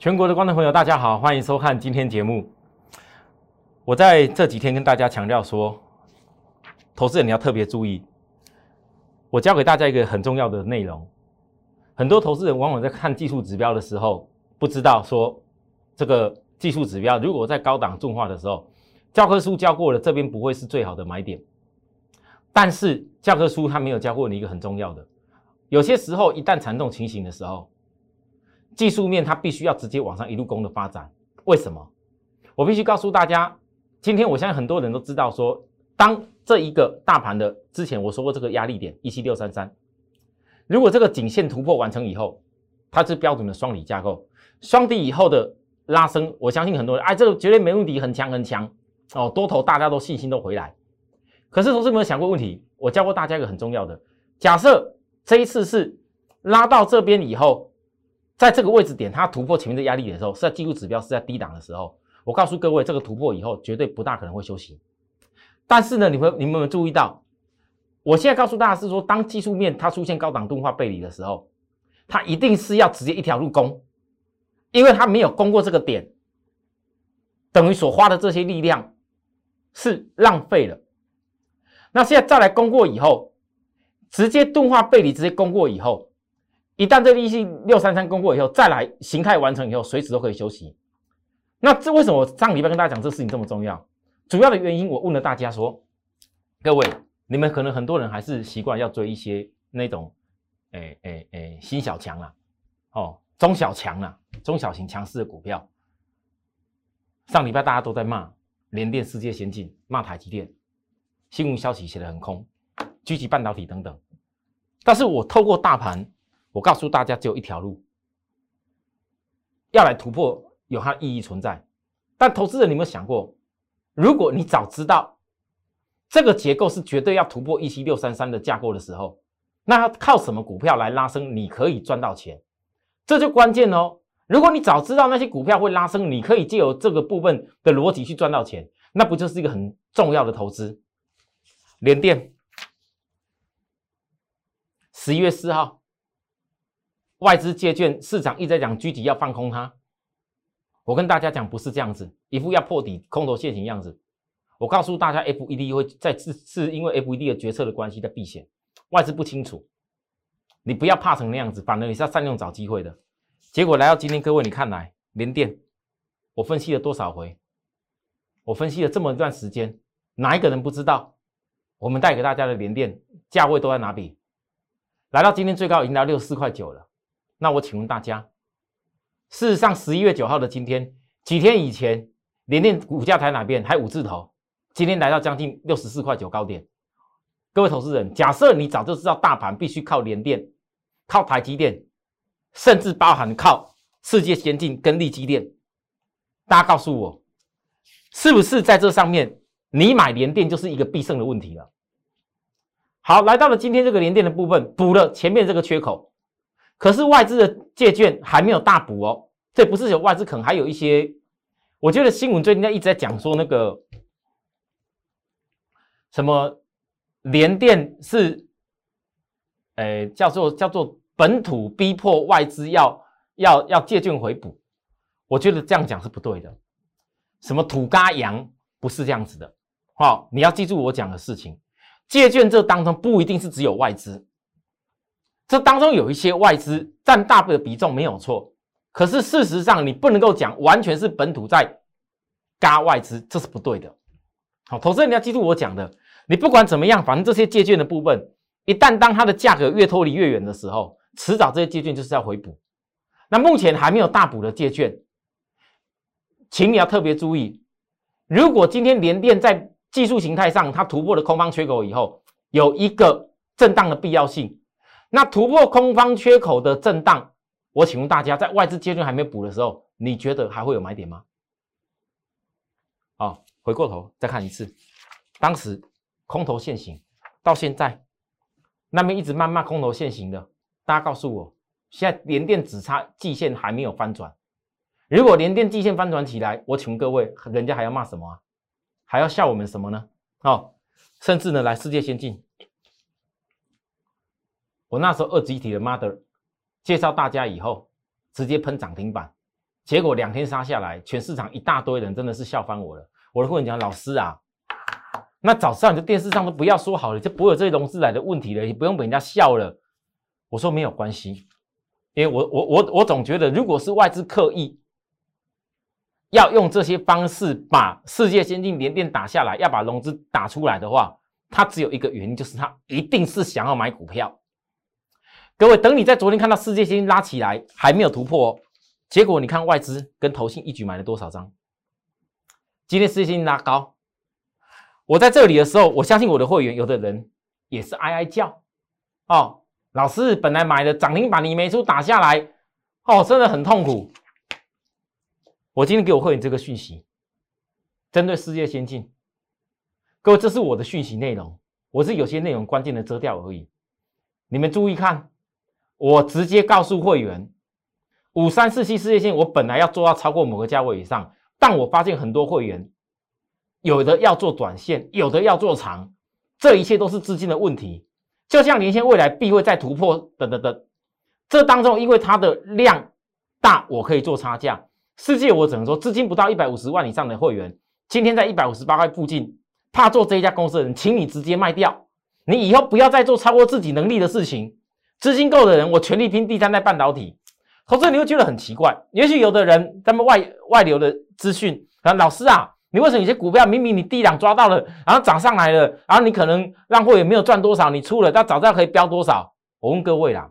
全国的观众朋友，大家好，欢迎收看今天节目。我在这几天跟大家强调说，投资人你要特别注意。我教给大家一个很重要的内容，很多投资人往往在看技术指标的时候，不知道说这个技术指标如果在高档重化的时候，教科书教过了，这边不会是最好的买点。但是教科书它没有教过你一个很重要的，有些时候一旦缠动情形的时候。技术面它必须要直接往上一路攻的发展，为什么？我必须告诉大家，今天我相信很多人都知道，说当这一个大盘的之前我说过这个压力点一七六三三，如果这个颈线突破完成以后，它是标准的双底架构，双底以后的拉升，我相信很多人哎，这个绝对没问题，很强很强哦，多头大家都信心都回来。可是同事有没有想过问题？我教过大家一个很重要的，假设这一次是拉到这边以后。在这个位置点，它突破前面的压力点的时候，是在技术指标是在低档的时候。我告诉各位，这个突破以后绝对不大可能会休息。但是呢，你们你们有注意到，我现在告诉大家是说，当技术面它出现高档钝化背离的时候，它一定是要直接一条路攻，因为它没有攻过这个点，等于所花的这些力量是浪费了。那现在再来攻过以后，直接钝化背离，直接攻过以后。一旦这利息六三三攻过以后，再来形态完成以后，随时都可以休息。那这为什么我上礼拜跟大家讲这事情这么重要？主要的原因，我问了大家说，各位，你们可能很多人还是习惯要追一些那种，诶诶诶，新小强啊，哦，中小强啊，中小型强势的股票。上礼拜大家都在骂联电、世界先进，骂台积电，新闻消息写的很空，狙击半导体等等。但是我透过大盘。我告诉大家，只有一条路，要来突破，有它意义存在。但投资人，你有没有想过，如果你早知道这个结构是绝对要突破一七六三三的架构的时候，那靠什么股票来拉升？你可以赚到钱，这就关键哦。如果你早知道那些股票会拉升，你可以借由这个部分的逻辑去赚到钱，那不就是一个很重要的投资？联电，十一月四号。外资借券市场一直在讲具体要放空它，我跟大家讲不是这样子，一副要破底空头陷阱样子。我告诉大家，FED 会在是是因为 FED 的决策的关系在避险，外资不清楚，你不要怕成那样子，反而你是要善用找机会的。结果来到今天，各位你看来连电，我分析了多少回？我分析了这么一段时间，哪一个人不知道？我们带给大家的连电价位都在哪里？来到今天最高已经到六十四块九了。那我请问大家，事实上，十一月九号的今天，几天以前，联电股价才哪边？还五字头，今天来到将近六十四块九高点。各位投资人，假设你早就知道大盘必须靠联电、靠台积电，甚至包含靠世界先进跟力积电，大家告诉我，是不是在这上面，你买联电就是一个必胜的问题了？好，来到了今天这个联电的部分，补了前面这个缺口。可是外资的借券还没有大补哦，这不是有外资，可能还有一些。我觉得新闻最近在一直在讲说那个什么联电是，诶叫做叫做本土逼迫外资要要要借券回补，我觉得这样讲是不对的。什么土嘎羊不是这样子的，好，你要记住我讲的事情，借券这当中不一定是只有外资。这当中有一些外资占大部的比重没有错，可是事实上你不能够讲完全是本土在嘎外资，这是不对的。好，投资人你要记住我讲的，你不管怎么样，反正这些借券的部分，一旦当它的价格越脱离越远的时候，迟早这些借券就是要回补。那目前还没有大补的借券，请你要特别注意，如果今天联电在技术形态上它突破了空方缺口以后，有一个震荡的必要性。那突破空方缺口的震荡，我请问大家，在外资阶段还没补的时候，你觉得还会有买点吗？好，回过头再看一次，当时空头现行，到现在那边一直慢慢空头现行的，大家告诉我，现在连电只差季线还没有翻转，如果连电季线翻转起来，我请问各位，人家还要骂什么啊？还要笑我们什么呢？哦，甚至呢，来世界先进。我那时候二级体的 mother 介绍大家以后，直接喷涨停板，结果两天杀下来，全市场一大堆人真的是笑翻我了。我的会员讲，老师啊，那早上你在电视上都不要说好了，就不会有这些融资来的问题了，也不用被人家笑了。我说没有关系，因为我我我我总觉得，如果是外资刻意要用这些方式把世界先进联电打下来，要把融资打出来的话，它只有一个原因，就是它一定是想要买股票。各位，等你在昨天看到世界先拉起来，还没有突破，结果你看外资跟投信一举买了多少张？今天世界先拉高，我在这里的时候，我相信我的会员有的人也是哀哀叫哦。老师本来买的涨停板你没出打下来，哦，真的很痛苦。我今天给我会员这个讯息，针对世界先进，各位这是我的讯息内容，我是有些内容关键的遮掉而已。你们注意看，我直接告诉会员，五三四七世界线，我本来要做到超过某个价位以上，但我发现很多会员有的要做短线，有的要做长，这一切都是资金的问题。就像连线未来必会再突破，等等等，这当中因为它的量大，我可以做差价。世界我只能说，资金不到一百五十万以上的会员，今天在一百五十八块附近，怕做这一家公司的人，请你直接卖掉。你以后不要再做超过自己能力的事情。资金够的人，我全力拼第三代半导体。投资你会觉得很奇怪，也许有的人他们外外流的资讯啊，老师啊。你为什么有些股票明明你低档抓到了，然后涨上来了，然后你可能让会员没有赚多少，你出了，他早知道可以标多少？我问各位啦，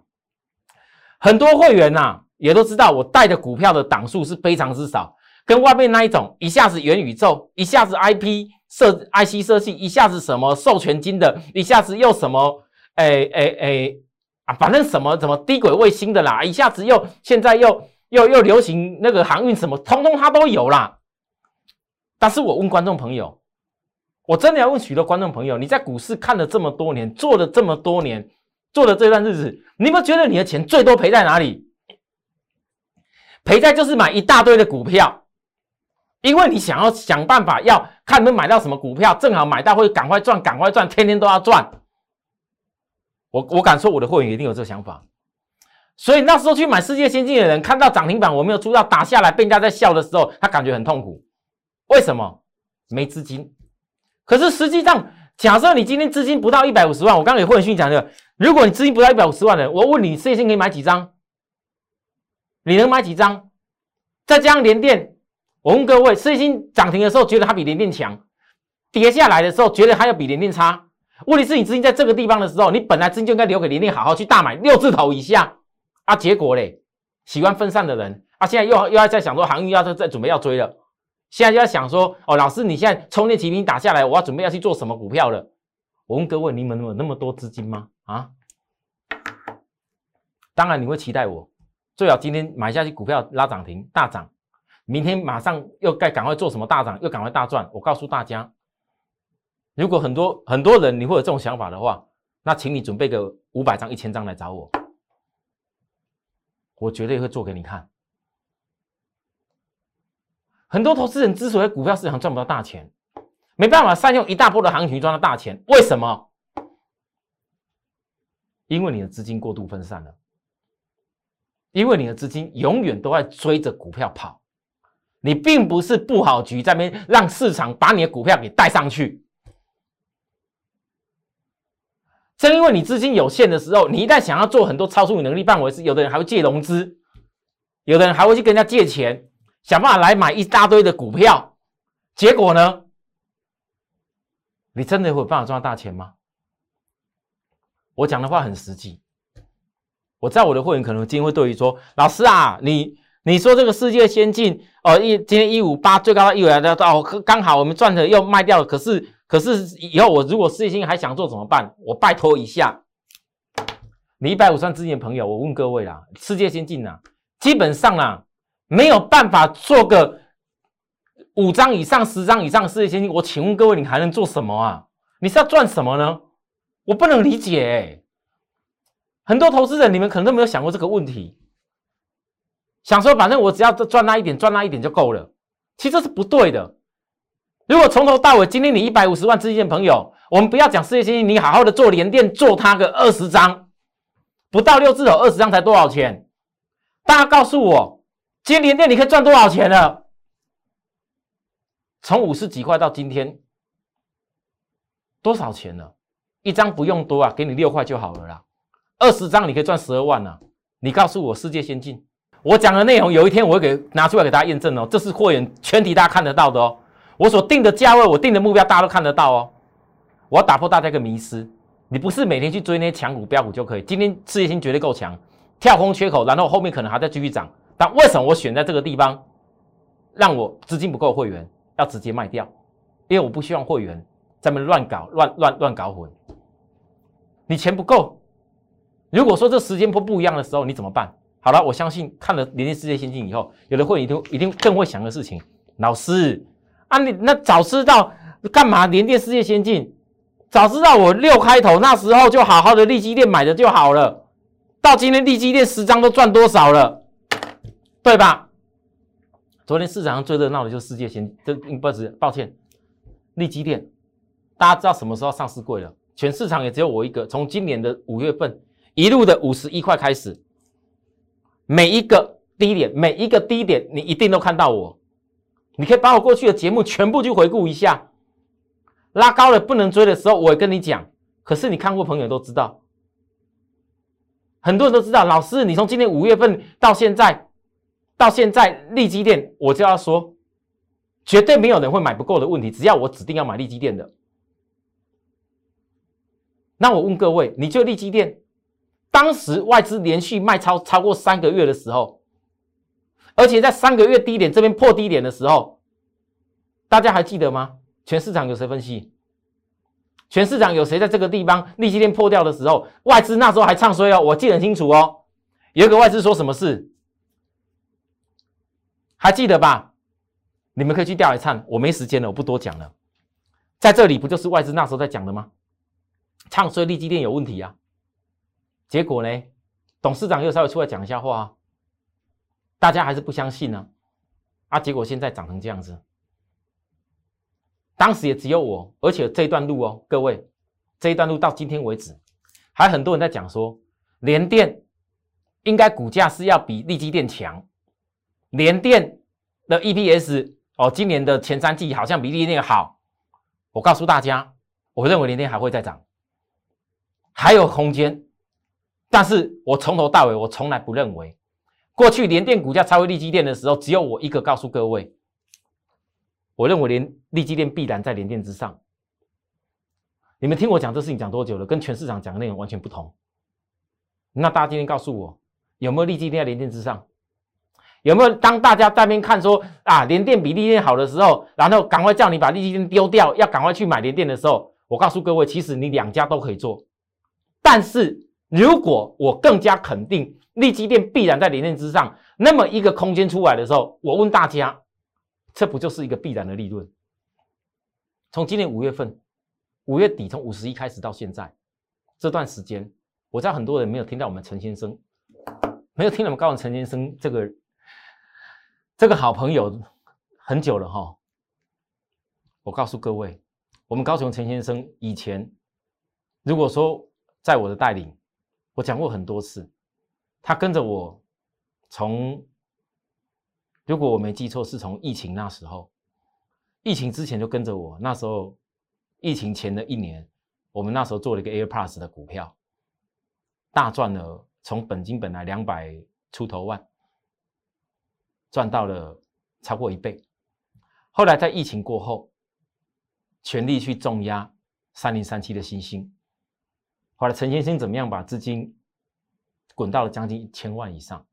很多会员呐也都知道，我带的股票的档数是非常之少，跟外面那一种一下子元宇宙，一下子 IP 设 IC 设计，一下子什么授权金的，一下子又什么，哎哎哎反正什么什么低轨卫星的啦，一下子又现在又又又流行那个航运什么，通通它都有啦。但是我问观众朋友，我真的要问许多观众朋友，你在股市看了这么多年，做了这么多年，做了这段日子，你有没有觉得你的钱最多赔在哪里？赔在就是买一大堆的股票，因为你想要想办法要看能买到什么股票，正好买到会赶快赚，赶快赚，天天都要赚。我我敢说我的会员一定有这个想法，所以那时候去买世界先进的人，看到涨停板我没有出到打下来，被人家在笑的时候，他感觉很痛苦。为什么没资金？可是实际上，假设你今天资金不到一百五十万，我刚给会员讯讲的，如果你资金不到一百五十万的，我问你，事业线可以买几张？你能买几张？再加上连电，我问各位，事业线涨停的时候觉得它比连电强，跌下来的时候觉得它要比连电差。问题是你资金在这个地方的时候，你本来资金就应该留给玲玲，好好去大买六字头以下啊。结果嘞，喜欢分散的人啊，现在又又要在想说航运要在准备要追了。现在就要想说，哦，老师，你现在充电骑兵打下来，我要准备要去做什么股票了？我问各位，你们有那么多资金吗？啊？当然你会期待我，最好今天买下去股票拉涨停大涨，明天马上又该赶快做什么大涨，又赶快大赚。我告诉大家，如果很多很多人你会有这种想法的话，那请你准备个五百张、一千张来找我，我绝对会做给你看。很多投资人之所以股票市场赚不到大钱，没办法善用一大波的行情赚到大钱，为什么？因为你的资金过度分散了，因为你的资金永远都在追着股票跑，你并不是布好局在那边让市场把你的股票给带上去。正因为你资金有限的时候，你一旦想要做很多超出你能力范围时，有的人还会借融资，有的人还会去跟人家借钱。想办法来买一大堆的股票，结果呢？你真的会有办法赚到大钱吗？我讲的话很实际。我在我的会员可能今天会对于说：“老师啊，你你说这个世界先进哦，一今天一五八最高到一五来的哦，刚好我们赚的又卖掉了。可是可是以后我如果世界先进还想做怎么办？我拜托一下，你一百五十万资金的朋友，我问各位啦，世界先进啊，基本上啊。没有办法做个五张以上、十张以上的世界先进，我请问各位，你还能做什么啊？你是要赚什么呢？我不能理解。很多投资人，你们可能都没有想过这个问题，想说反正我只要赚那一点，赚那一点就够了。其实这是不对的。如果从头到尾，今天你一百五十万资金的朋友，我们不要讲世界先进，你好好的做连电，做它个二十张，不到六字头，二十张才多少钱？大家告诉我。今天连电你可以赚多少钱了？从五十几块到今天，多少钱了？一张不用多啊，给你六块就好了啦。二十张你可以赚十二万呢。你告诉我，世界先进，我讲的内容有一天我会给拿出来给大家验证哦。这是会员全体大家看得到的哦。我所定的价位，我定的目标，大家都看得到哦。我要打破大家一个迷思，你不是每天去追那些强股标股就可以。今天世界星绝对够强，跳空缺口，然后后面可能还在继续涨。但为什么我选在这个地方，让我资金不够会员要直接卖掉？因为我不希望会员在那乱搞、乱乱乱搞混。你钱不够，如果说这时间不不一样的时候，你怎么办？好了，我相信看了联电世界先进以后，有的会员一定一定更会想的事情，老师。啊，你那早知道干嘛？连电世界先进，早知道我六开头那时候就好好的利基店买的就好了。到今天利基店十张都赚多少了，对吧？昨天市场上最热闹的就是世界先，这不是抱歉，利基店，大家知道什么时候上市贵了？全市场也只有我一个。从今年的五月份一路的五十一块开始，每一个低点，每一个低点，你一定都看到我。你可以把我过去的节目全部去回顾一下，拉高了不能追的时候，我也跟你讲。可是你看过朋友都知道，很多人都知道。老师，你从今年五月份到现在，到现在利基店，我就要说，绝对没有人会买不够的问题。只要我指定要买利基店的，那我问各位，你就利基店，当时外资连续卖超超过三个月的时候。而且在三个月低点这边破低点的时候，大家还记得吗？全市场有谁分析？全市场有谁在这个地方利息链破掉的时候，外资那时候还唱衰哦，我记得很清楚哦。有一个外资说什么事？还记得吧？你们可以去调来看，我没时间了，我不多讲了。在这里不就是外资那时候在讲的吗？唱衰利基店有问题啊。结果呢，董事长又稍微出来讲一下话。大家还是不相信呢，啊！结果现在涨成这样子，当时也只有我，而且这一段路哦，各位，这一段路到今天为止，还很多人在讲说，联电应该股价是要比利基电强，联电的 EPS 哦，今年的前三季好像比利基电好。我告诉大家，我认为联电还会再涨，还有空间，但是我从头到尾，我从来不认为。过去联电股价超越利基电的时候，只有我一个告诉各位，我认为连利基电必然在联电之上。你们听我讲这事情讲多久了？跟全市场讲的内容完全不同。那大家今天告诉我，有没有利基电在联电之上？有没有当大家在边看说啊联电比利电好的时候，然后赶快叫你把利基电丢掉，要赶快去买联电的时候，我告诉各位，其实你两家都可以做。但是如果我更加肯定。利基电必然在联电之上，那么一个空间出来的时候，我问大家，这不就是一个必然的利润？从今年五月份，五月底从五十一开始到现在这段时间，我知道很多人没有听到我们陈先生，没有听到我们高雄陈先生这个这个好朋友很久了哈。我告诉各位，我们高雄陈先生以前如果说在我的带领，我讲过很多次。他跟着我，从如果我没记错，是从疫情那时候，疫情之前就跟着我。那时候疫情前的一年，我们那时候做了一个 AirPlus 的股票，大赚了，从本金本来两百出头万，赚到了超过一倍。后来在疫情过后，全力去重压三零三七的新兴。后来陈先生怎么样把资金？滚到了将近一千万以上，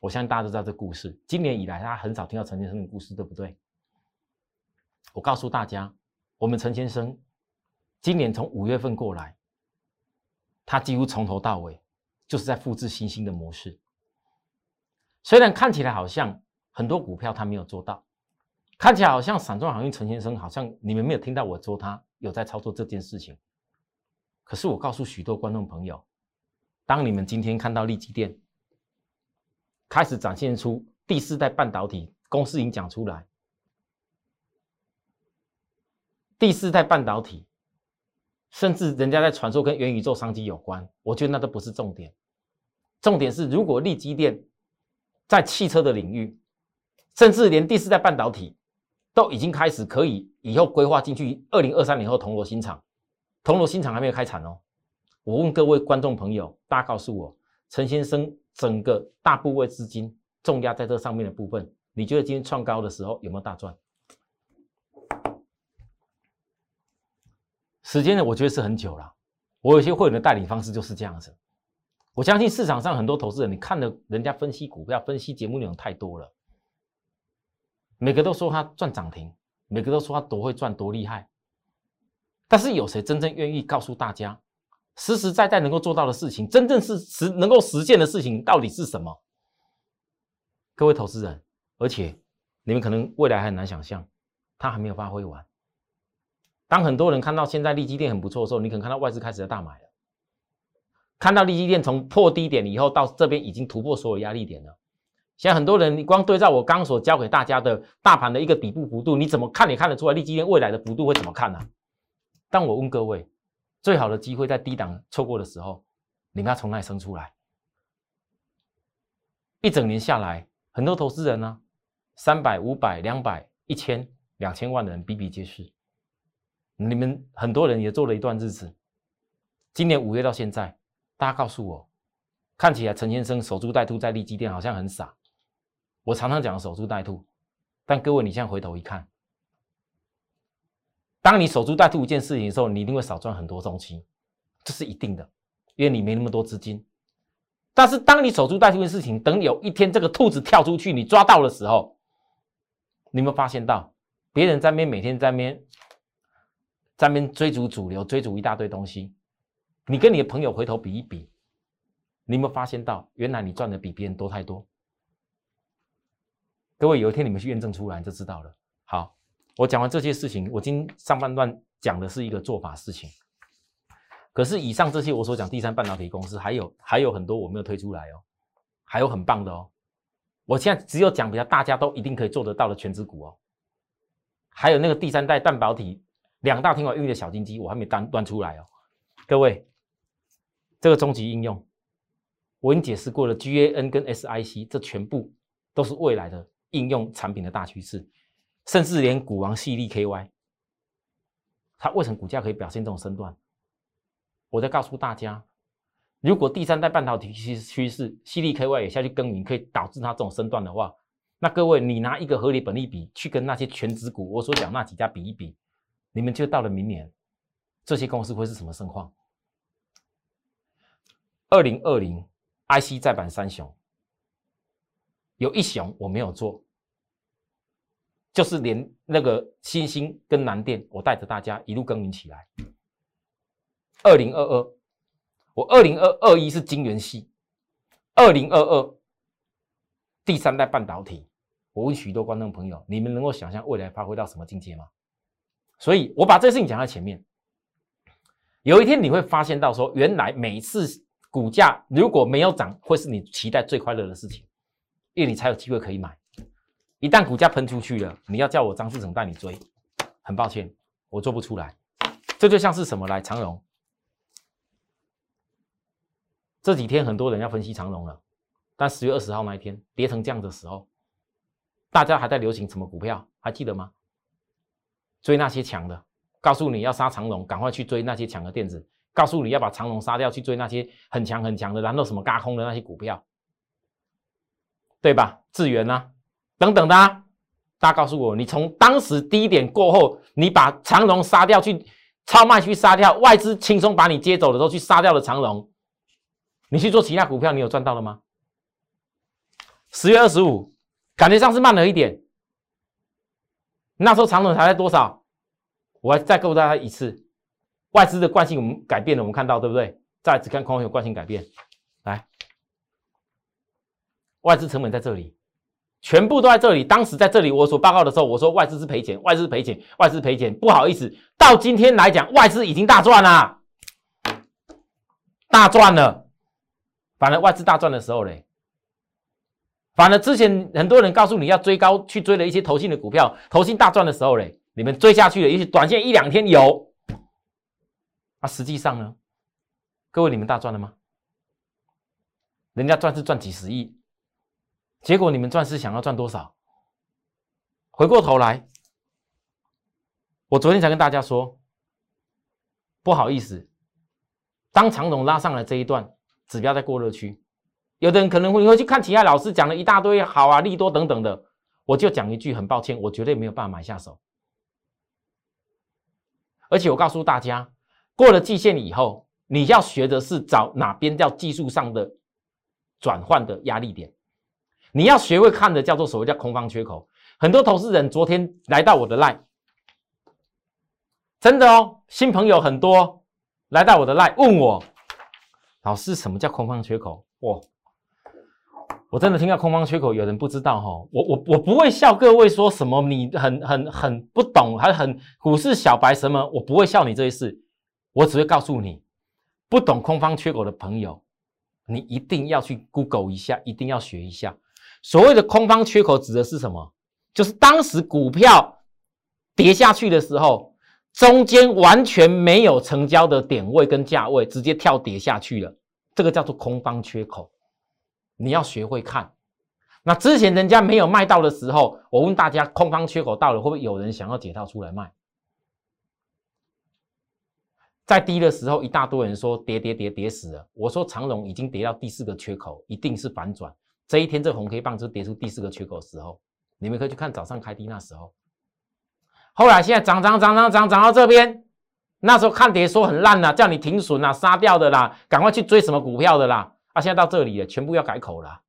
我相信大家都知道这故事。今年以来，大家很少听到陈先生的故事，对不对？我告诉大家，我们陈先生今年从五月份过来，他几乎从头到尾就是在复制新兴的模式。虽然看起来好像很多股票他没有做到，看起来好像散装航运陈先生好像你们没有听到我说他有在操作这件事情。可是我告诉许多观众朋友。当你们今天看到利基电开始展现出第四代半导体公司已经讲出来，第四代半导体，甚至人家在传说跟元宇宙商机有关，我觉得那都不是重点。重点是，如果利基电在汽车的领域，甚至连第四代半导体都已经开始可以以后规划进去。二零二三年后铜锣新厂，铜锣新厂还没有开产哦。我问各位观众朋友，大家告诉我，陈先生整个大部位资金重压在这上面的部分，你觉得今天创高的时候有没有大赚？时间呢？我觉得是很久了。我有些会员的代理方式就是这样子。我相信市场上很多投资人，你看的人家分析股票、分析节目内容太多了，每个都说他赚涨停，每个都说他多会赚、多厉害。但是有谁真正愿意告诉大家，实实在在能够做到的事情，真正是实能够实现的事情到底是什么？各位投资人，而且你们可能未来还很难想象，他还没有发挥完。当很多人看到现在利基店很不错的时候，你可能看到外资开始在大买了。看到利基店从破低点以后到这边已经突破所有压力点了。现在很多人，你光对照我刚所教给大家的大盘的一个底部幅度，你怎么看也看得出来利基店未来的幅度会怎么看呢？但我问各位，最好的机会在低档错过的时候，你们要从那里生出来。一整年下来，很多投资人呢，三百、五百、两百、一千、两千万的人比比皆是。你们很多人也做了一段日子，今年五月到现在。大家告诉我，看起来陈先生守株待兔在利基店好像很傻。我常常讲守株待兔，但各位你现在回头一看，当你守株待兔一件事情的时候，你一定会少赚很多东西，这是一定的，因为你没那么多资金。但是当你守株待兔的事情，等有一天这个兔子跳出去，你抓到的时候，你有没有发现到别人在边每天在边在边追逐主流，追逐一大堆东西？你跟你的朋友回头比一比，你有没有发现到，原来你赚的比别人多太多？各位，有一天你们去验证出来就知道了。好，我讲完这些事情，我今上半段讲的是一个做法事情。可是以上这些我所讲第三半导体公司，还有还有很多我没有推出来哦，还有很棒的哦。我现在只有讲比较大家都一定可以做得到的全职股哦，还有那个第三代半导体两大天王孕育的小金鸡，我还没端端出来哦，各位。这个终极应用，我已经解释过了。GAN 跟 SIC，这全部都是未来的应用产品的大趋势，甚至连股王系力 KY，它为什么股价可以表现这种身段？我在告诉大家，如果第三代半导体趋趋势，系力 KY 也下去耕耘，可以导致它这种身段的话，那各位，你拿一个合理本利比去跟那些全职股我所讲那几家比一比，你们就到了明年，这些公司会是什么盛况？二零二零 IC 再版三雄，有一雄我没有做，就是连那个新兴跟南电，我带着大家一路耕耘起来。二零二二，我二零二二一是晶圆系，二零二二第三代半导体。我问许多观众朋友，你们能够想象未来发挥到什么境界吗？所以我把这事情讲在前面，有一天你会发现到说，原来每次。股价如果没有涨，会是你期待最快乐的事情，因为你才有机会可以买。一旦股价喷出去了，你要叫我张志成带你追，很抱歉，我做不出来。这就像是什么来？长荣这几天很多人要分析长荣了，但十月二十号那一天跌成这样的时候，大家还在流行什么股票？还记得吗？追那些强的，告诉你要杀长荣，赶快去追那些强的电子。告诉你要把长龙杀掉，去追那些很强很强的，然后什么嘎空的那些股票，对吧？智源啊，等等的啊，大家告诉我，你从当时低点过后，你把长龙杀掉，去超卖去杀掉，外资轻松把你接走的时候去杀掉了长龙，你去做其他股票，你有赚到了吗？十月二十五，感觉上是慢了一点，那时候长龙才在多少？我再告诉大家一次。外资的惯性我们改变了，我们看到对不对？再次看空有惯性改变，来，外资成本在这里，全部都在这里。当时在这里我所报告的时候，我说外资是赔钱，外资赔钱，外资赔钱。不好意思，到今天来讲，外资已经大赚了，大赚了。反而外资大赚的时候嘞，反而之前很多人告诉你要追高去追了一些投信的股票，投信大赚的时候嘞，你们追下去了，也许短线一两天有。那实际上呢？各位，你们大赚了吗？人家赚是赚几十亿，结果你们赚是想要赚多少？回过头来，我昨天才跟大家说，不好意思，当长龙拉上来这一段指标在过热区，有的人可能会会去看其他老师讲了一大堆好啊利多等等的，我就讲一句很抱歉，我绝对没有办法买下手。而且我告诉大家，过了季线以后，你要学的是找哪边叫技术上的转换的压力点，你要学会看的叫做所谓叫空方缺口。很多投资人昨天来到我的 line，真的哦，新朋友很多来到我的 line 问我，老师什么叫空方缺口？哇，我真的听到空方缺口，有人不知道哈，我我我不会笑各位说什么你很很很不懂，还很股市小白什么，我不会笑你这一事，我只会告诉你，不懂空方缺口的朋友，你一定要去 Google 一下，一定要学一下，所谓的空方缺口指的是什么？就是当时股票跌下去的时候，中间完全没有成交的点位跟价位，直接跳跌下去了，这个叫做空方缺口。你要学会看。那之前人家没有卖到的时候，我问大家，空方缺口到了，会不会有人想要解套出来卖？在低的时候，一大堆人说跌跌跌跌死了。我说长龙已经跌到第四个缺口，一定是反转。这一天这红 K 棒就跌出第四个缺口的时候。你们可以去看早上开低那时候，后来现在涨涨涨涨涨涨到这边，那时候看跌说很烂呐，叫你停损啊，杀掉的啦，赶快去追什么股票的啦，啊，现在到这里了，全部要改口了，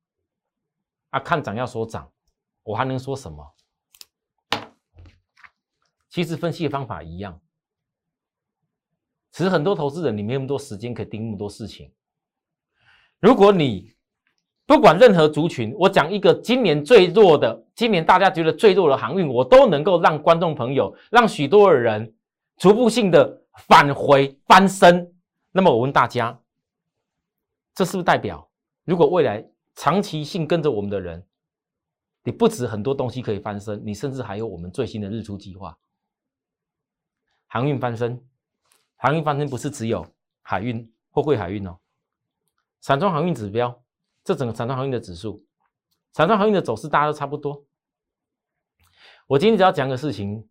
啊，看涨要说涨，我还能说什么？其实分析的方法一样，其实很多投资人你没那么多时间可以盯那么多事情，如果你。不管任何族群，我讲一个今年最弱的，今年大家觉得最弱的航运，我都能够让观众朋友，让许多的人逐步性的返回翻身。那么我问大家，这是不是代表，如果未来长期性跟着我们的人，你不止很多东西可以翻身，你甚至还有我们最新的日出计划，航运翻身，航运翻身不是只有海运、货柜海运哦，散装航运指标。这整个散装航运的指数，散装航运的走势大家都差不多。我今天只要讲个事情，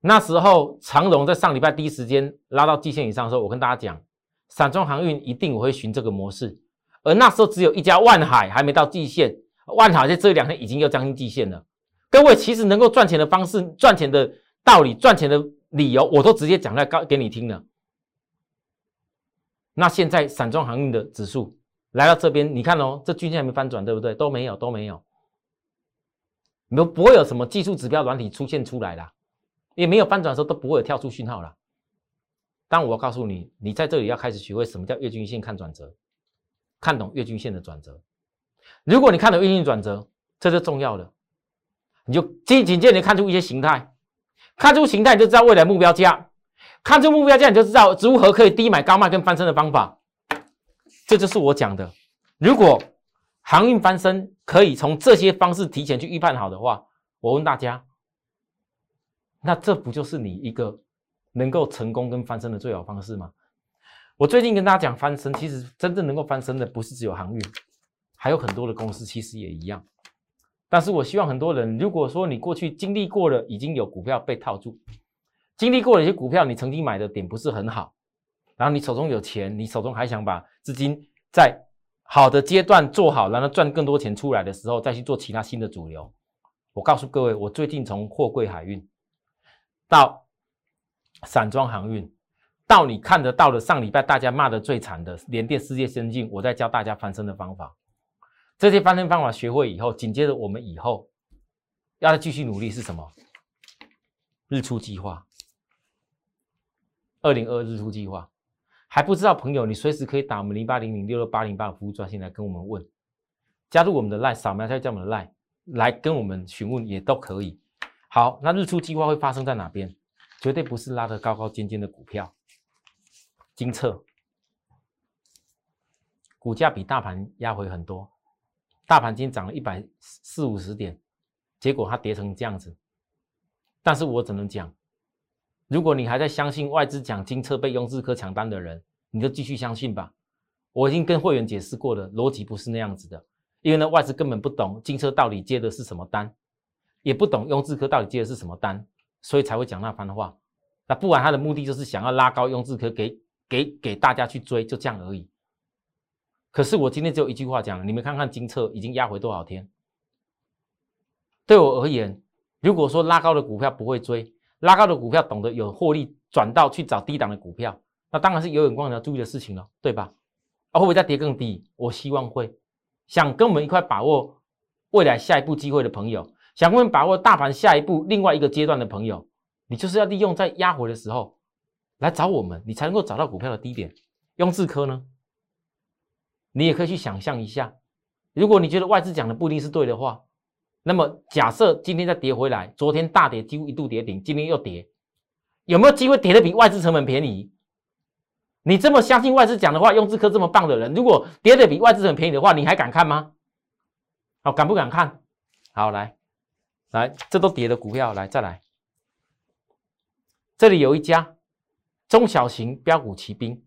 那时候长荣在上礼拜第一时间拉到季线以上的时候，我跟大家讲，散装航运一定我会循这个模式。而那时候只有一家万海还没到季线，万海在这两天已经要将近季线了。各位其实能够赚钱的方式、赚钱的道理、赚钱的理由，我都直接讲在告给你听了。那现在散装航运的指数。来到这边，你看哦，这均线还没翻转，对不对？都没有，都没有，没不会有什么技术指标软体出现出来啦，也没有翻转的时候都不会有跳出讯号了。但我告诉你，你在这里要开始学会什么叫月均线看转折，看懂月均线的转折。如果你看懂月均线转折，这就重要了，你就紧紧接着看出一些形态，看出形态你就知道未来目标价，看出目标价你就知道如何可以低买高卖跟翻身的方法。这就是我讲的，如果航运翻身可以从这些方式提前去预判好的话，我问大家，那这不就是你一个能够成功跟翻身的最好方式吗？我最近跟大家讲翻身，其实真正能够翻身的不是只有航运，还有很多的公司其实也一样。但是我希望很多人，如果说你过去经历过了，已经有股票被套住，经历过了一些股票，你曾经买的点不是很好。然后你手中有钱，你手中还想把资金在好的阶段做好，然后赚更多钱出来的时候，再去做其他新的主流。我告诉各位，我最近从货柜海运到散装航运，到你看得到的上礼拜大家骂的最惨的联电世界先进，我在教大家翻身的方法。这些翻身方法学会以后，紧接着我们以后要再继续努力是什么？日出计划，二零二日出计划。还不知道朋友，你随时可以打我们零八零零六六八零八的服务专线来跟我们问，加入我们的 line，扫描一下叫我们的 line 来跟我们询问也都可以。好，那日出计划会发生在哪边？绝对不是拉得高高尖尖的股票，金策股价比大盘压回很多，大盘今天涨了一百四五十点，结果它跌成这样子，但是我只能讲。如果你还在相信外资讲金策被用日科抢单的人，你就继续相信吧。我已经跟会员解释过了，逻辑不是那样子的。因为呢外资根本不懂金车到底接的是什么单，也不懂雍智科到底接的是什么单，所以才会讲那番话。那不然他的目的就是想要拉高雍智科给给给大家去追，就这样而已。可是我今天只有一句话讲，你们看看金策已经压回多少天？对我而言，如果说拉高的股票不会追，拉高的股票懂得有获利转到去找低档的股票，那当然是有眼光要注意的事情了，对吧？啊，会不会再跌更低？我希望会。想跟我们一块把握未来下一步机会的朋友，想跟我们把握大盘下一步另外一个阶段的朋友，你就是要利用在压回的时候来找我们，你才能够找到股票的低点。用智科呢？你也可以去想象一下，如果你觉得外资讲的不一定是对的话，那么假设今天再跌回来，昨天大跌几乎一度跌停，今天又跌，有没有机会跌的比外资成本便宜？你这么相信外资讲的话，用智科这么棒的人，如果跌的比外资很便宜的话，你还敢看吗？好，敢不敢看？好，来，来，这都跌的股票，来再来，这里有一家中小型标股骑兵。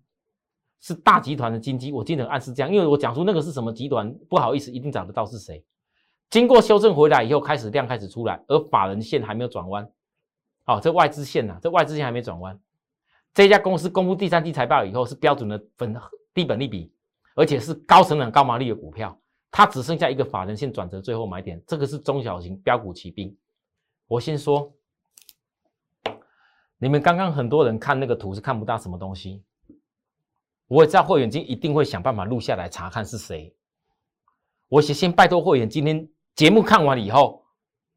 是大集团的金鸡，我经常暗示这样，因为我讲出那个是什么集团，不好意思，一定找得到是谁。经过修正回来以后，开始量开始出来，而法人线还没有转弯。好，这外资线呐，这外资线还没转弯。这家公司公布第三季财报以后，是标准的分低本利比，而且是高成长高毛利的股票，它只剩下一个法人线转折，最后买点，这个是中小型标股骑兵。我先说，你们刚刚很多人看那个图是看不到什么东西。我知道会员金一定会想办法录下来查看是谁。我先先拜托会员，今天节目看完以后，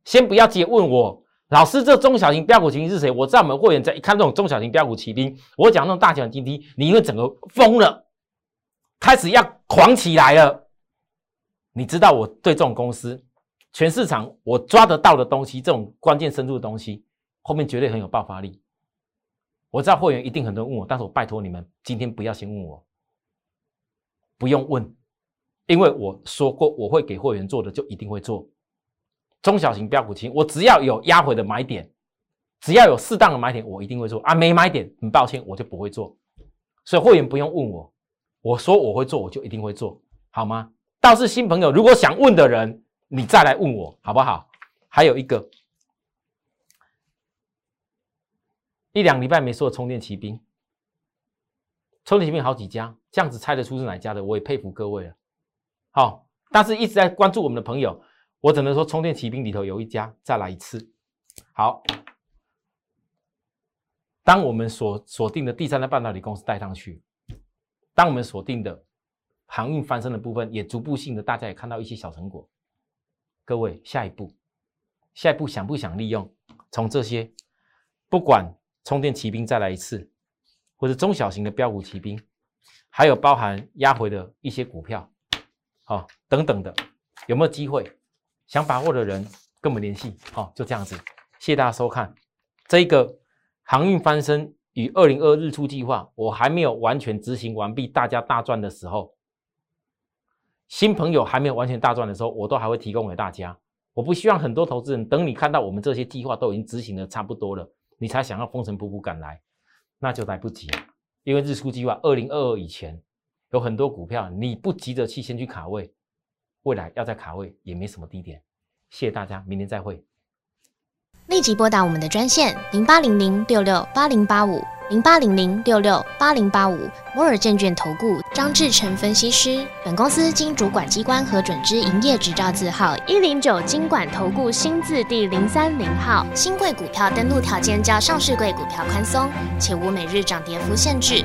先不要直接问我，老师这中小型标股骑兵是谁？我知道我们会员在一看这种中小型标股骑兵，我讲那种大奖金低，你因为整个疯了，开始要狂起来了。你知道我对这种公司，全市场我抓得到的东西，这种关键深度的东西，后面绝对很有爆发力。我知道会员一定很多人问我，但是我拜托你们今天不要先问我，不用问，因为我说过我会给会员做的就一定会做。中小型标股金，我只要有压回的买点，只要有适当的买点，我一定会做啊。没买点，很抱歉，我就不会做。所以会员不用问我，我说我会做，我就一定会做，好吗？倒是新朋友，如果想问的人，你再来问我好不好？还有一个。一两礼拜没说充电骑兵，充电骑兵好几家，这样子猜得出是哪家的，我也佩服各位了。好，但是一直在关注我们的朋友，我只能说充电骑兵里头有一家，再来一次。好，当我们锁锁定的第三代半导体公司带上去，当我们锁定的航运翻身的部分也逐步性的，大家也看到一些小成果。各位，下一步，下一步想不想利用从这些不管？充电骑兵再来一次，或者中小型的标股骑兵，还有包含压回的一些股票，好，等等的，有没有机会？想把握的人跟我们联系，好，就这样子。谢谢大家收看这个航运翻身与二零二日出计划，我还没有完全执行完毕，大家大赚的时候，新朋友还没有完全大赚的时候，我都还会提供给大家。我不希望很多投资人等你看到我们这些计划都已经执行的差不多了。你才想要风尘仆仆赶来，那就来不及。因为日出计划二零二二以前有很多股票，你不急着去先去卡位，未来要在卡位也没什么低点。谢谢大家，明天再会。立即拨打我们的专线零八零零六六八零八五零八零零六六八零八五摩尔证券投顾张志成分析师。本公司经主管机关核准之营业执照字号一零九金管投顾新字第零三零号。新贵股票登录条件较上市贵股票宽松，且无每日涨跌幅限制。